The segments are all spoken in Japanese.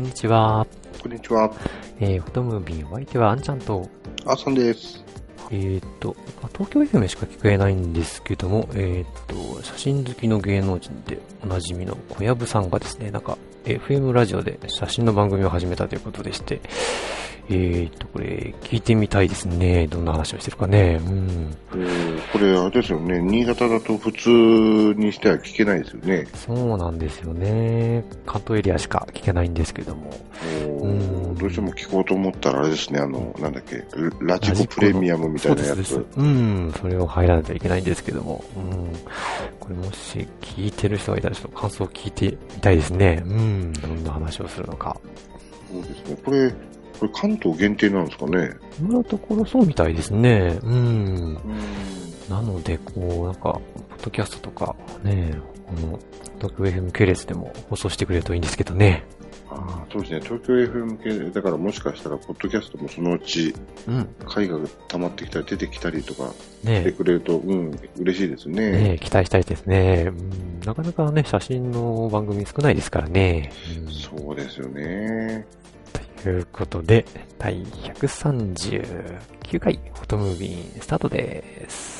こんにちは。こんにちは。えー、フォトムービー、お相手はあんちゃんと、あさんです。えーっと、まあ東京 FM しか聞けないんですけども、えーっと、写真好きの芸能人でおなじみの小籔さんがですね、なんか、FM ラジオで写真の番組を始めたということでして、えーっと、これ、聞いてみたいですね。どんな話をしてるかね。うん。えーこれ、あれですよね。新潟だと普通にしては聞けないですよね。そうなんですよね。関東エリアしか聞けないんですけども。うんどうしても聞こうと思ったらあれですね。あの、なんだっけ、ラジコプレミアムみたいなやつ。そうん、それを入らないといけないんですけども、うん、これもし聞いてる人がいたらちょっと感想を聞いてみたいですね。うん、どんな話をするのか。そうですね。これ、これ関東限定なんですかね。今のところそうみたいですね。うん。うん。なので、こう、なんか、ポッドキャストとか、ね、この、東京 FM 系列でも放送してくれるといいんですけどね。ああ、そうですね。東京 FM 系、だからもしかしたら、ポッドキャストもそのうち、うん。回が溜まってきたり、出てきたりとかしてねくれると、うん、嬉しいですね。ね期待したいですね。うん、なかなかね、写真の番組少ないですからね。うんそうですよね。ということで、第139回フォトムービースタートです。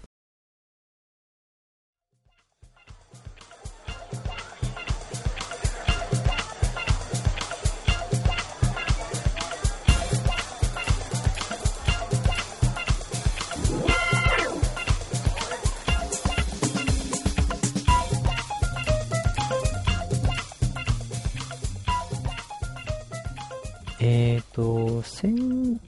と、前、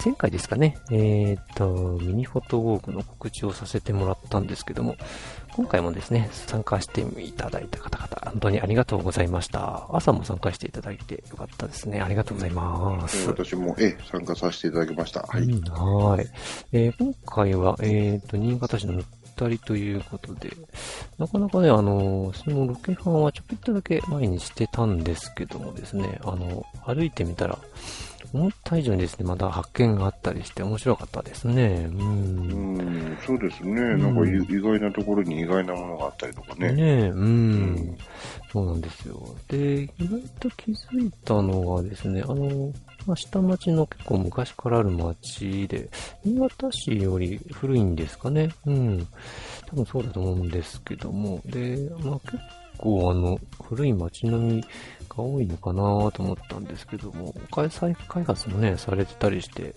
前回ですかね、えーと、ミニフォトウォークの告知をさせてもらったんですけども、今回もですね、参加していただいた方々、本当にありがとうございました。朝も参加していただいてよかったですね。ありがとうございます。私も、え、参加させていただきました。はい。うんはい。えー今回は、えっ、と、新潟市のぬったりということで、なかなかね、あのーそのロケハンはちょっとだけ前にしてたんですけどもですね、あの、歩いてみたら、思った以上にですね、また発見があったりして面白かったですね。う。うんん、そうですね。なんかい意外なところに意外なものがあったりとかね。ねえ、うん、うんそうなんですよ。で、意外と気づいたのがですね、あの、まあ、下町の結構昔からある町で、新潟市より古いんですかね。うん。多分そうだと思うんですけども、で、まあ結構あの、古い街並みが多いのかなと思ったんですけども、再開発もね、されてたりして、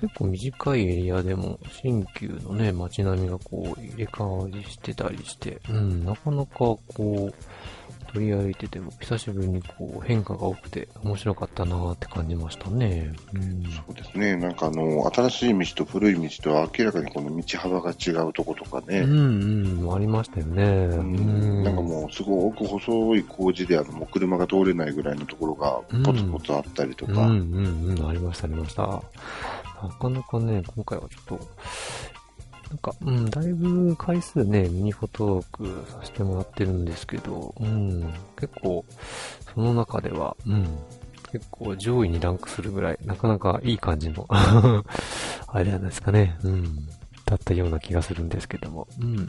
結構短いエリアでも新旧のね、街並みがこう入れ替わりしてたりして、うん、なかなかこう、取り歩いてても久しぶりにこう変化が多くて面白かったなーって感じましたね。うん。そうですね。なんかあの、新しい道と古い道とは明らかにこの道幅が違うとことかね。うんうん、ありましたよね。うん。なんかもうすごく細い工事であのもう車が通れないぐらいのところがポツポツあったりとか、うんうんうん、ありました、ありました。なかなかね、今回はちょっと、なんか、うん、だいぶ回数ね、ミニフォトークさせてもらってるんですけど、うん、結構、その中では、うん、結構上位にランクするぐらい、なかなかいい感じの、あれなんですかね、うん、だったような気がするんですけども、うん、うんうん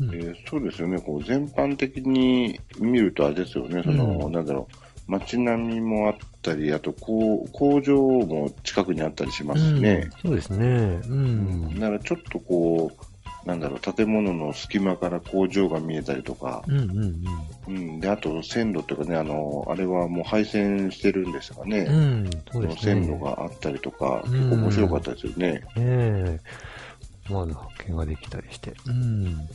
えーそうですよね。こう全般的に見るとあれですよね。その、うんなんだろう。街並みもあったり、あとこう工場も近くにあったりしますね。うんそうですね、うん、だからちょっとこう、なんだろう、建物の隙間から工場が見えたりとか、うん、うん、うん、で、あと線路というかね、あの、あれはもう配線してるんですがね、うん、うん、そそうのですね。線路があったりとか、うん結構面白かったですよね。ねえ。思わぬ発見ができたりして。うん。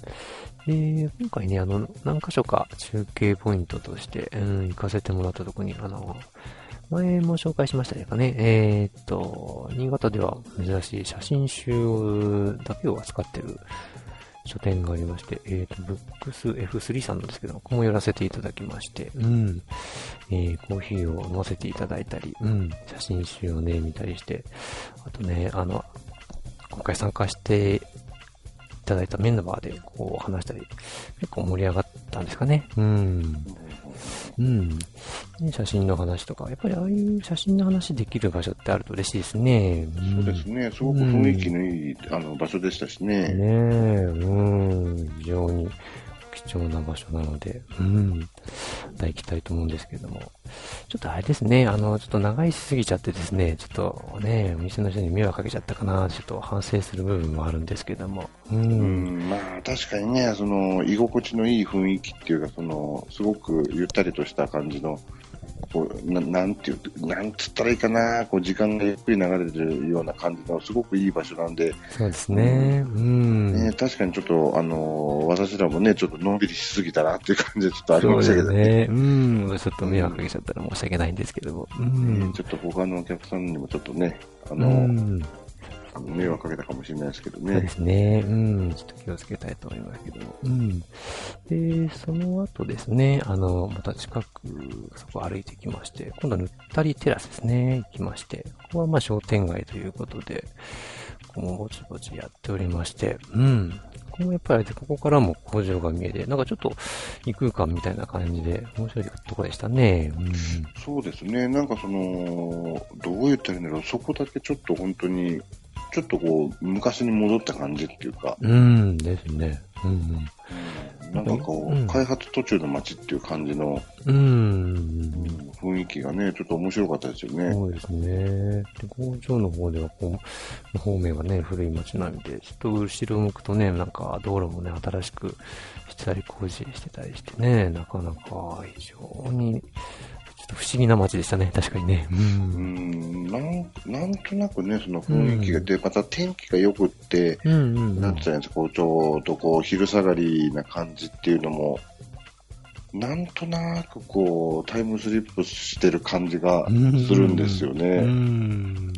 で、今回ね、あの、何箇所か中継ポイントとして、うん、行かせてもらったとこに、あの、前も紹介しましたかね。えーっと、新潟では珍しい写真集だけを扱ってる書店がありまして、えっ、と、ブックス F3 さんなんですけど、ここも寄らせていただきまして、うん。えー、コーヒーを飲ませていただいたり、うん。写真集をね、見たりして、あとね、あの、今回参加してただいたメンバーでこう話したり、結構盛り上がったんですかね。うん。うん。ね写真の話とか、やっぱりああいう写真の話できる場所ってあると嬉しいですね。そうですね。すごく雰囲気のいい、あの場所でしたしね。ねえ、うん、非常に貴重な場所なので、うん、また行きたいと思うんですけども、ちょっとあれですね、あの、ちょっと長いしすぎちゃってですね、ちょっとね、お店の人に迷惑かけちゃったかな、ちょっと反省する部分もあるんですけども、う、うん、まあ確かにね、その居心地のいい雰囲気っていうか、そのすごくゆったりとした感じの、こうななんていう、なんつったらいいかな、こう時間がゆっくり流れてるような感じの、すごくいい場所なんで、そうですね、うん。ね、確かにちょっと、あの私らもね、ちょっとのんびりしすぎたなっていう感じでちょっとありましたけどね。すね。うん。ちょっと迷惑かけちゃったら申し訳ないんですけども。うん。ちょっと他のお客さんにもちょっとね、あうの、ん。あの迷惑かけたかもしれないですけどそうでね。すね。うん。ちょっと気をつけたいと思いますけども。うん。で、その後ですね、あの、また近く、そこ歩いてきまして、今度はぬったりテラスですね、行きまして、ここはまあ商店街ということで、ここもぼちぼちやっておりまして、うん。ここもやっぱりここからも工場が見えて、なんかちょっと異空間みたいな感じで、面白いところでしたね。うん。そうですね、なんかその、どう言ったらいいんだろう、そこだけちょっと本当に、ちょっとこう、昔に戻った感じっていうか、うんですね。うんなんかこう、うん開発途中の街っていう感じのうん。うん。雰囲気がね、ちょっと面白かったですよね。そうですね。で、工場の方では、こう、方面はね、古い街並みで、ちょっと後ろを向くとね、なんか道路もね、新しくしたり工事してたりしてね、なかなか非常に、と不思議な街でしたね、確かにね。う。うんん、なんなんとなくね、その雰囲気が、で、また天気が良くって、うんうんなんて言ったらいいんですか、こう、ちょうどこう、昼下がりな感じっていうのも、なんとなくこう、タイムスリップしてる感じがうん。するんですようね。ん。ち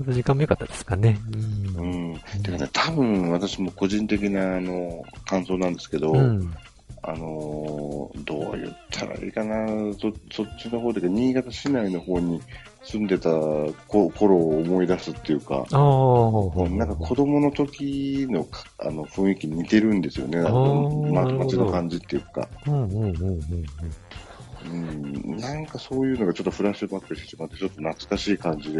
ょっと時間も良かったですかね。ううん。ん。てかね、多分私も個人的な、あの、感想なんですけど、うん。あのーどう言ったらいいかな、そそっちの方で、新潟市内の方に住んでたこ頃を思い出すっていうか、なんか子供の時のかあの雰囲気に似てるんですよね、街の感じっていうか、なんかそういうのがちょっとフラッシュバックしてしまって、ちょっと懐かしい感じ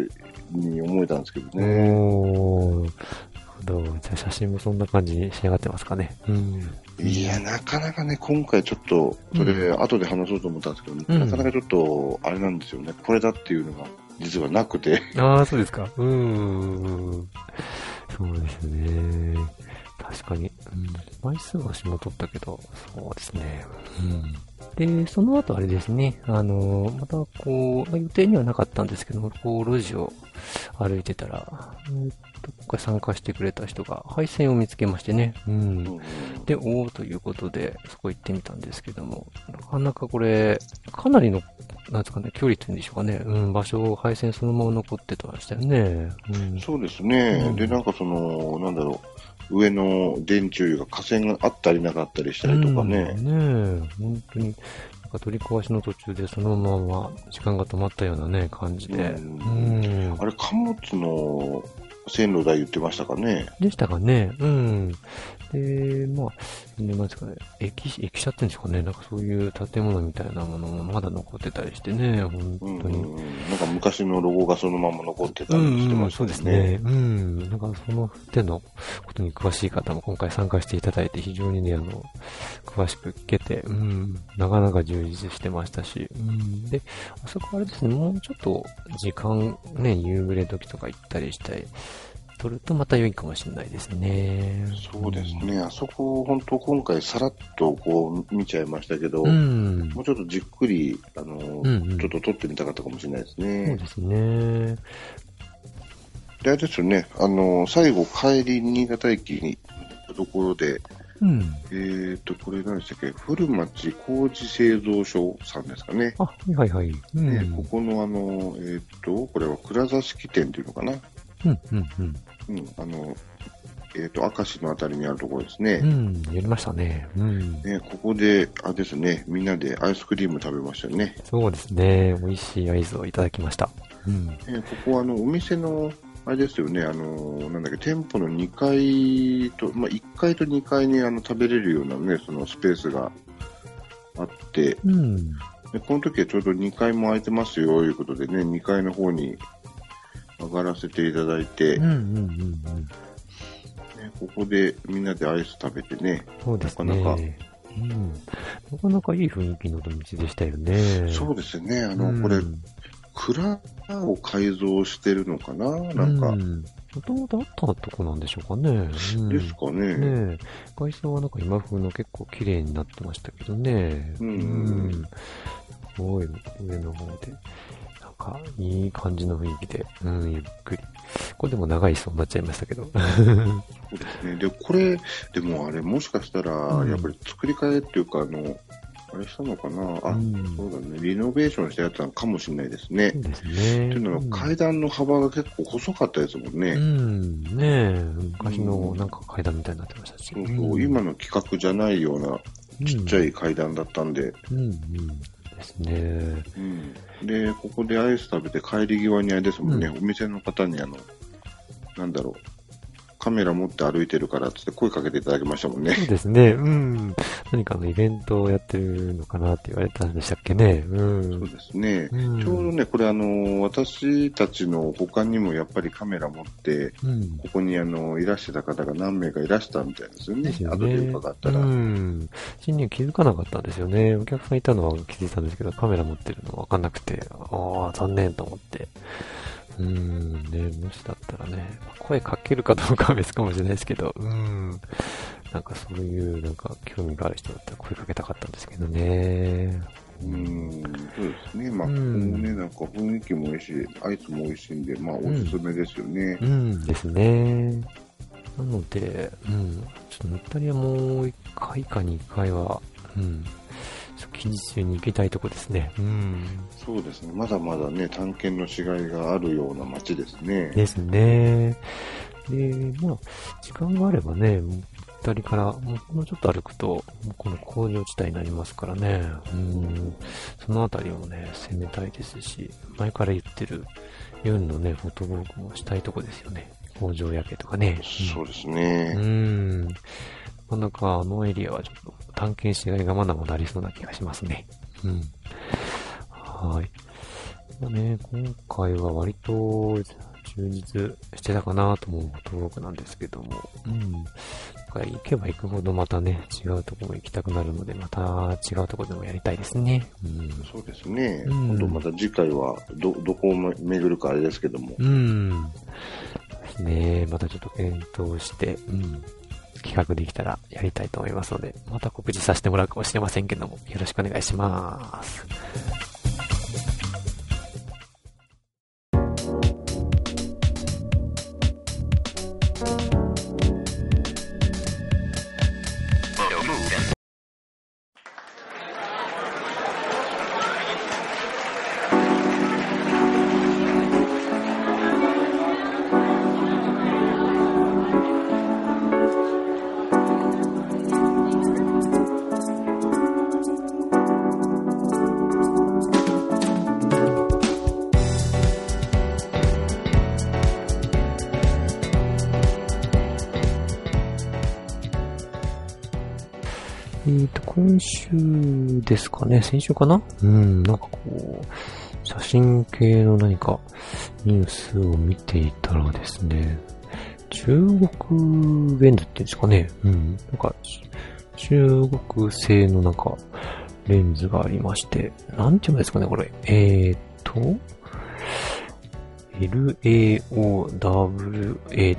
に思えたんですけどね。ど。じゃあ写真もそんな感じに仕上がってますかね。うん。いや、なかなかね、今回ちょっと、それ、後で話そうと思ったんですけど、うんなかなかちょっと、あれなんですよね、これだっていうのが実はなくて、ああ、そうですか。うーん。そうですね。確かに。うん。枚数は絞っとったけど、そうですね。うん。で、その後あれですね、あの、またこう、まあ予定にはなかったんですけども、こう、路地を歩いてたら、うんと、今回参加してくれた人が配線を見つけましてね。うん。で、おおということで、そこ行ってみたんですけども、なかなかこれ、かなりの、なんですかね、距離っていうんでしょうかね、うん、場所、配線そのまま残ってましたよね。うん。そうですね、うんで、なんかその、なんだろう、上の電柱が架線があったりなかったりしたりとかね、うん、ねえ、本当に、なんか取り壊しの途中でそのまま時間が止まったようなね、感じで。ううんん。あれ、貨物の線路台言ってましたかね。でしたかね。うん。で、まあ、ね、なんですかね、駅、駅舎っていうんですかね、なんかそういう建物みたいなものもまだ残ってたりしてね、本うん当に。なんか昔のロゴがそのまま残ってたりしてましたそうですね。うん。なんかその手のことに詳しい方も今回参加していただいて非常にね、あの、詳しく聞けて、うん。なかなか充実してましたし、うん。で、あそこあれですね、もうちょっと時間、ね、夕暮れ時とか行ったりしたり、取るとまた良いかもしれないですね。そうですね、あそこ、本当、今回、さらっとこう見ちゃいましたけど、うん。もうちょっとじっくり、あの、うんうんちょっと撮ってみたかったかもしれないですそうね。ですね。で、あれですよね、あの、最後、帰り、新潟駅に行ったところで、うん。えーと、これ何でしたっけ、古町工事製造所さんですかね。あ、はいはいはい。うん。ねここのあの、えーと、これは蔵座敷店っていうのかな。うん、うん、うん。うん、あの、えっ、と、明石のあたりにあるところですね。うん、やりましたね。うん。ね、ここで、あれですね、みんなでアイスクリーム食べましたよね。そうですね。美味しいアイスをいただきました。うん。ねここはあの、お店の、あれですよね、あの、なんだっけ、店舗の2階と、まあ、1階と2階にあの食べれるようなね、そのスペースがあって、うん。でこの時はちょうど2階も空いてますよ、いうことでね、2階の方に上がらせていただいて、うんうんうんうん。ねここでみんなでアイス食べてね、そうですね。なかなかうん。なかなかいい雰囲気の土日でしたよね。そうですね、あの、うんこれ、蔵を改造してるのかな？なんか、うん。もともとあったとこなんでしょうかね。うんですかね。ねえ。外装はなんか今風の結構綺麗になってましたけどね。うんうんすごい、上の方で。か、いい感じの雰囲気で、うん、ゆっくり。これでも長いそうになっちゃいましたけど。そうですね。で、これ、でもあれ、もしかしたら、うんやっぱり作り替えっていうか、あの、あれしたのかな？あ、うんそうだね。リノベーションしたやつなのかもしれないですね。そうですね。っていうのは、階段の幅が結構細かったですもんね。うん、ねえ、昔のなんか階段みたいになってましたし。そうそう、今の企画じゃないようなちっちゃい階段だったんで、うん、うん、うんですね。うん。で、ここでアイス食べて帰り際にあれですもんね、お店の方にあの、なんだろう、カメラ持って歩いてるからって声かけていただきましたもんね。そうですね。うん。何かのイベントをやってるのかなって言われたんでしたっけね。う。そうんですね。うんちょうどね、これあの、私たちの他にもやっぱりカメラ持って、うん。ここにあの、いらしてた方が何名かいらしたみたいですよね。ですよ後でね。伺ったら。うん。侵入気づかなかったんですよね。お客さんいたのは気づいたんですけど、カメラ持ってるのわかんなくて、ああ、残念と思って。うん。ね、もしだったらね、声かけるかどうかは別かもしれないですけど、うん。なんかそういう、なんか興味がある人だったら声かけたかったんですけどね。うん、そうですね。まあ、うんここもね、なんか雰囲気もいいし、アイスも美味しいんで、まあ、おすすめですよね。うんですね。なので、うん、ちょっとぬったりはもう1回か2回は、うん、近日中に行きたいとこですね。うん。そうですね。まだまだね、探検のしがいがあるような街ですね。ですね。で、まあ、時間があればね、ぬったりからもうちょっと歩くと、この工場地帯になりますからね。うん。そのあたりもね、攻めたいですし、前から言ってる、夜のね、フォトボークもしたいとこですよね。工場夜景とかね。そうですね。うーん。なかなかあのエリアはちょっと探検しがいがまだまだありそうな気がしますね。うん。はい。まあね、今回は割と充実してたかなと思うフォトブログなんですけども、うん。行けば行くほどまたね、違うところ行きたくなるので、また違うところでもやりたいですね。うん。そうですね。うん今度また次回は、ど、どこを巡るかあれですけども。うん。ですね。またちょっと検討して、うん。企画できたらやりたいと思いますので、また告知させてもらうかもしれませんけども、よろしくお願いします。ーと、今週ですかね、先週かな？うん、なんかこう、写真系の何かニュースを見ていたらですね、中国レンズっていうんですかね、うん、なんか、中国製のなんか、レンズがありまして、なんていうんですかね、これ。えーと、LAOWA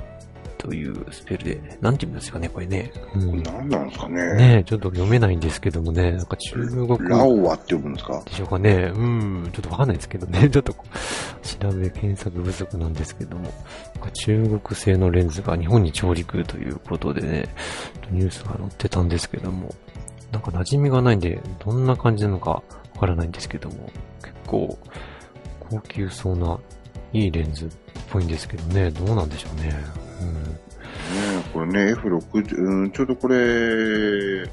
というスペルで、なんていうんですかね、これね。うん何なんですかね。ねえ、ちょっと読めないんですけどもね、なんか中国ラオワって呼ぶんですか？でしょうかね。うん、ちょっとわかんないですけどね。ちょっと調べ、検索不足なんですけども、なんか中国製のレンズが日本に上陸ということでね、ニュースが載ってたんですけども、なんか馴染みがないんで、どんな感じなのかわからないんですけども、結構高級そうないいレンズっぽいんですけどね、どうなんでしょうね。うんこれね、F60、うん、ちょうどこれ、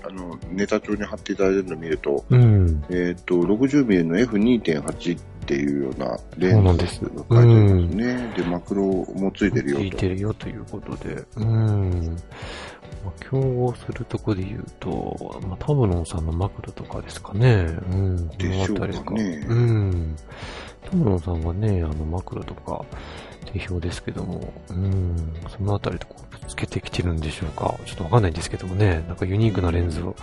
あの、ネタ帳に貼っていただいてるのを見ると、うん。えっ、と、60ミリの F2.8 っていうようなレンズが書いてありますね。で、マクロもついてるよついと。てるよということで。うん。まあ、競合するとこで言うと、まあ、タブロンさんのマクロとかですかね。うん。こでしょうかねか。うん。タブロンさんがね、あの、マクロとか、定評ですけども、うん。そのあたりとこう、ぶつけてきてるんでしょうか。ちょっとわかんないんですけどもね。なんかユニークなレンズを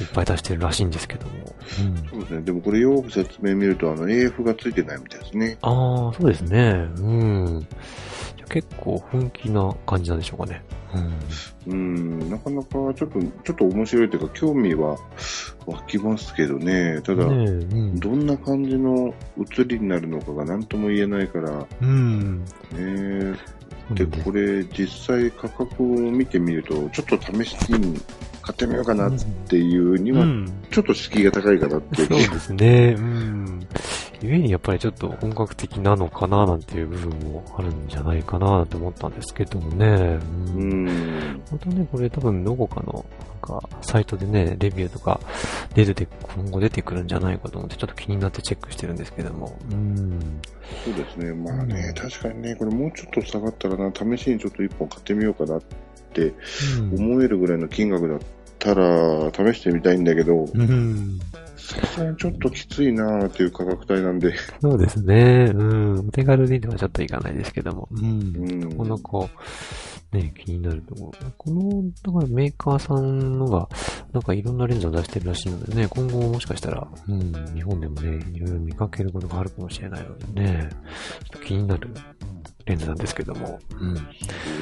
いっぱい出してるらしいんですけども。うん。そうですね。でもこれよく説明見ると、あの、AF がついてないみたいですね。ああ、そうですね。うん。結構本気な感じなんでしょうかね。うん。うん、なかなかちょっと、ちょっと面白いというか、興味は湧きますけどね。ただ、ねえ、うん。どんな感じの写りになるのかが何とも言えないから、うん。ね。で、これ実際価格を見てみると、ちょっと試しに買ってみようかなっていうには、うん。ちょっと敷居が高いかなっていうそうですね。うん。ゆえにやっぱりちょっと本格的なのかななんていう部分もあるんじゃないかなと思ったんですけどもね。ううん。ん。またね、これ多分どこかの、なんか、サイトでね、レビューとか出てて、今後出てくるんじゃないかと思って、ちょっと気になってチェックしてるんですけども。うん。そうですね。まあね、うん確かにね、これもうちょっと下がったらな、試しにちょっと一本買ってみようかなってうん。思えるぐらいの金額だったら、試してみたいんだけど、うん。さすがにちょっときついなっていう価格帯なんで、そうですね。うん。お手軽にではちょっといかないですけども。う。うんん。なかなか、ね、気になるところ。この、だからメーカーさんのが、なんかいろんなレンズを出してるらしいのでね、今後もしかしたら、うん、日本でもね、いろいろ見かけることがあるかもしれないのでね、ちょっと気になるレンズなんですけども。うん。そう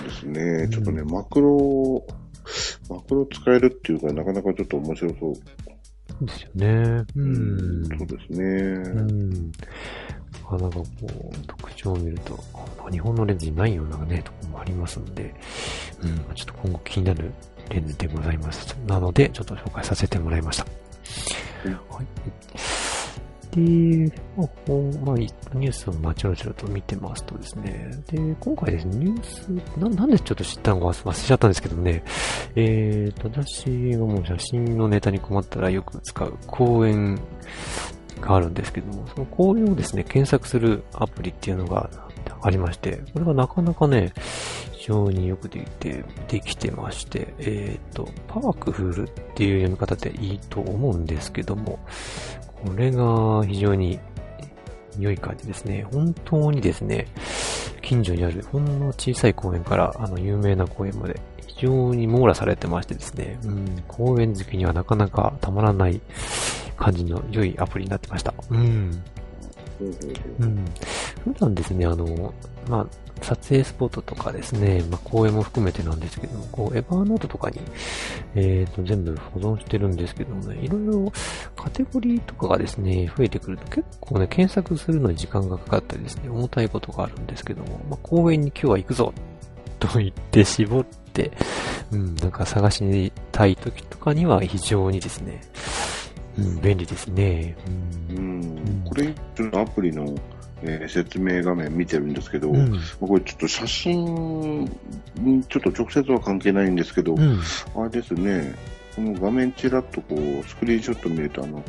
ですね。ちょっとね、マクロ、マクロ使えるっていうか、なかなかちょっと面白そう。ですよね。うん。そうですね。うん。なかなかこう、特徴を見ると、あ日本のレンズにないようなね、ところもありますので、うん、ちょっと今後気になるレンズでございます。なので、ちょっと紹介させてもらいました。はい。で、まあ、ニュースをまちょろちょろと見てますとですね、で、今回ですね、ニュース、ななんでちょっと知ったのか忘れちゃったんですけどね、えーと、私がもう写真のネタに困ったらよく使う公園があるんですけども、その公園をですね、検索するアプリっていうのがありまして、これがなかなかね、非常によくできて、できてまして、えっ、と、パワクフルっていう読み方でいいと思うんですけども、これが非常に良い感じですね。本当にですね、近所にあるほんの小さい公園からあの有名な公園まで非常に網羅されてましてですね、うん、公園好きにはなかなかたまらない感じの良いアプリになってました。うん。うん。普段ですね、あの、まあ、撮影スポットとかですね、まあ、公園も含めてなんですけども、こう、エヴァーノートとかに、えっ、と、全部保存してるんですけどもね、いろいろカテゴリーとかがですね、増えてくると結構ね、検索するのに時間がかかったりですね、重たいことがあるんですけども、まあ、公園に今日は行くぞと言って絞って、うん、なんか探しにたい時とかには非常にですね、うん、便利ですね。うんうんこれ、ちょっとアプリの、えー説明画面見てるんですけど、うん。これちょっと写真にちょっと直接は関係ないんですけど、うん。あれですね、この画面ちらっとこう、スクリーンショット見ると、あの、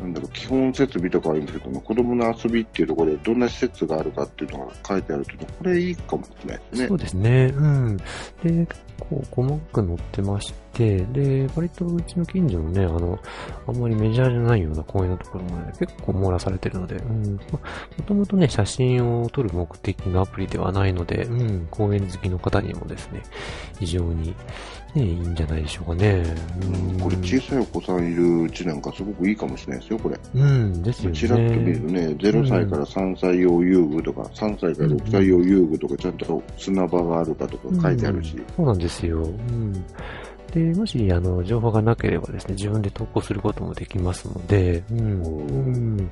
なんだろう、基本設備とかあるんですけども、子供の遊びっていうところでどんな施設があるかっていうのが書いてあると、これいいかもしれないですねそ。うですね。うん。で、結構細かく載ってまして、で、割とうちの近所のね、あの、あんまりメジャーじゃないような公園のところもね、結構網羅されてるので、うん。まもともとね、写真を撮る目的のアプリではないので、うん、公園好きの方にもですね、非常に、ね、いいんじゃないでしょうかね。うん。これ小さいお子さんいるうちなんかすごくいいかもしれないですよ、これ。うん、ですよね。ちらっと見るとね、0歳から3歳用遊具とか、3歳から6歳用遊具とか、ちゃんと砂場があるかとか書いてあるしうん、そうなんですよ。うん。で、もし、あの、情報がなければですね、自分で投稿することもできますので、うん。うん。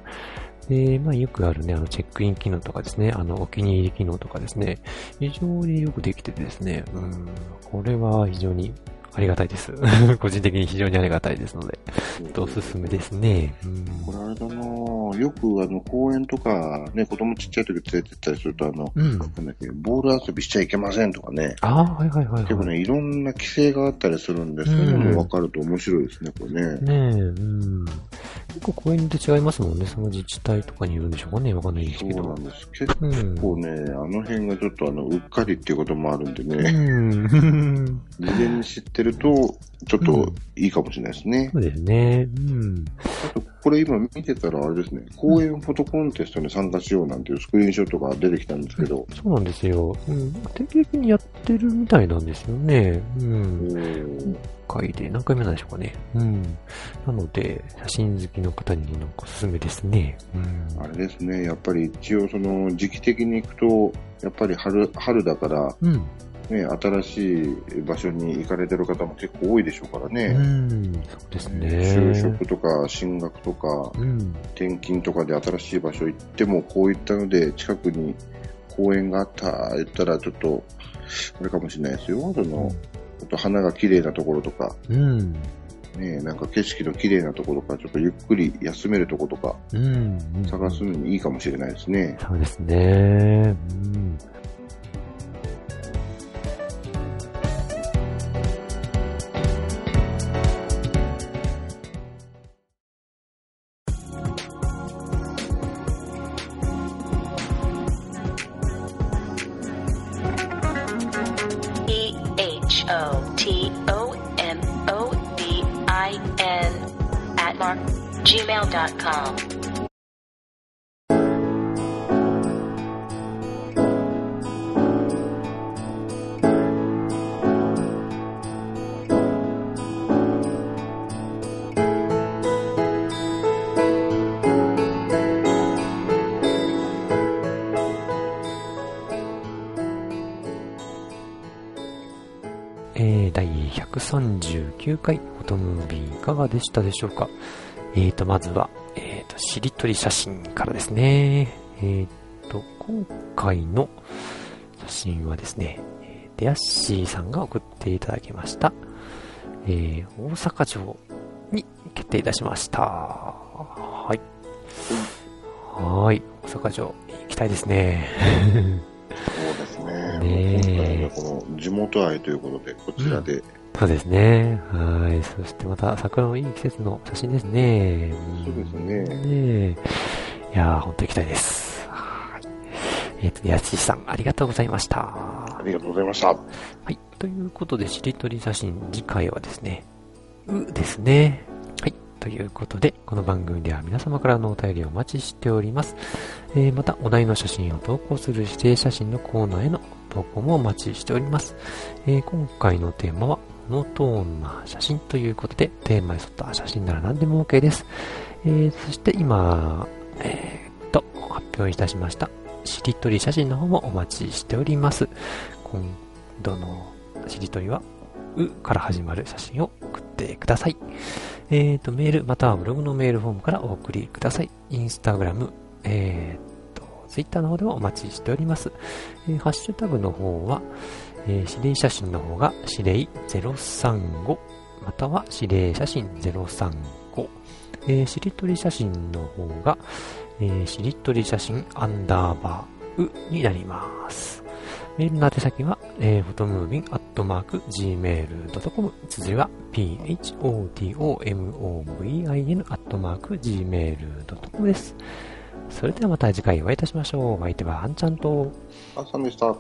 で、まあ、よくあるね、あの、チェックイン機能とかですね、あの、お気に入り機能とかですね、非常によくできててですね、うん、これは非常にありがたいです。個人的に非常にありがたいですので、おすすめですね。うんこれあれだなぁよくあの公園とか、ね、子供ちっちゃい時連れてったりすると、あの、うん。ボール遊びしちゃいけませんとかね、ああ、はいはいはい、はい。結構ね、いろんな規制があったりするんで、そういうのも分かると面白いですね、これね。ねえ、うん。結構公園で違いますもんね。その自治体とかによるんでしょうかね。わかんないですそうけど。なんです。結うん。構ね、あの辺がちょっとあの、うっかりっていうこともあるんでうね、ん。事前に知ってると、ちょっといいかもしれないですね。そうですね。うん。あと、これ今見てたらあれですね、公園フォトコンテストに参加しようなんていうスクリーンショットが出てきたんですけど、そうなんですよ。うん。定期的にやってるみたいなんですよね。うん。お回で何回目なんでしょうかね。うん。なので、写真好きの方になんかおすすめですね。うん。あれですね、やっぱり一応その時期的に行くと、やっぱり春、春だから、うん。ね、新しい場所に行かれてる方も結構多いでしょうからうね。ん。そうですね。就職とか進学とかうん。転勤とかで新しい場所行ってもこういったので近くに公園があった言ったらちょっとあれかもしれないですよ。その、あと花が綺麗なところとか、うん。ね、なんか景色の綺麗なところとか、ちょっとゆっくり休めるところとかうん。うん。探すのにいいかもしれないですね。そうですね。うん。H O T O M O B I N at mark gmail.com. 139回フォトムービーいかがでしたでしょうか？えーと、まずは、えーと、しりとり写真からですね。えーと、今回の写真はですね、えーデアッシーさんが送っていただきました。えー、大阪城に決定いたしました。はい。はーい。大阪城行きたいですね。そうですね。ねこの地元愛ということで、こちらで、そうですね。はい。そしてまた桜のいい季節の写真ですね。んそうですねねえいやー、ほんと行きたいです。はい。えっ、と、やつしさん、ありがとうございました。ありがとうございました。はい。ということで、しりとり写真、次回はですね、うですね。はい。ということで、この番組では皆様からのお便りをお待ちしております。えーまた、お題の写真を投稿する指定写真のコーナーへの投稿もお待ちしております。えー今回のテーマは、モノトーンな写真ということで、テーマに沿った写真なら何でも OK です。えーそして今、えーと、発表いたしました、しりとり写真の方もお待ちしております。今度のしりとりは、うから始まる写真を送ってください。えーと、メール、またはブログのメールフォームからお送りください。インスタグラム、えーと、ツイッターの方でもお待ちしております。えーハッシュタグの方は、えー指令写真の方が指令035、または指令写真035、えーしりとり写真の方が、えーしりとり写真アンダーバーうになります。メールの宛先は、えー、フォトムービンアットマーク gmail.com 綴りは photomovin アットマーク gmail.com です。それではまた次回お会いいたしましょう。お相手はあんちゃんと、あさんでした。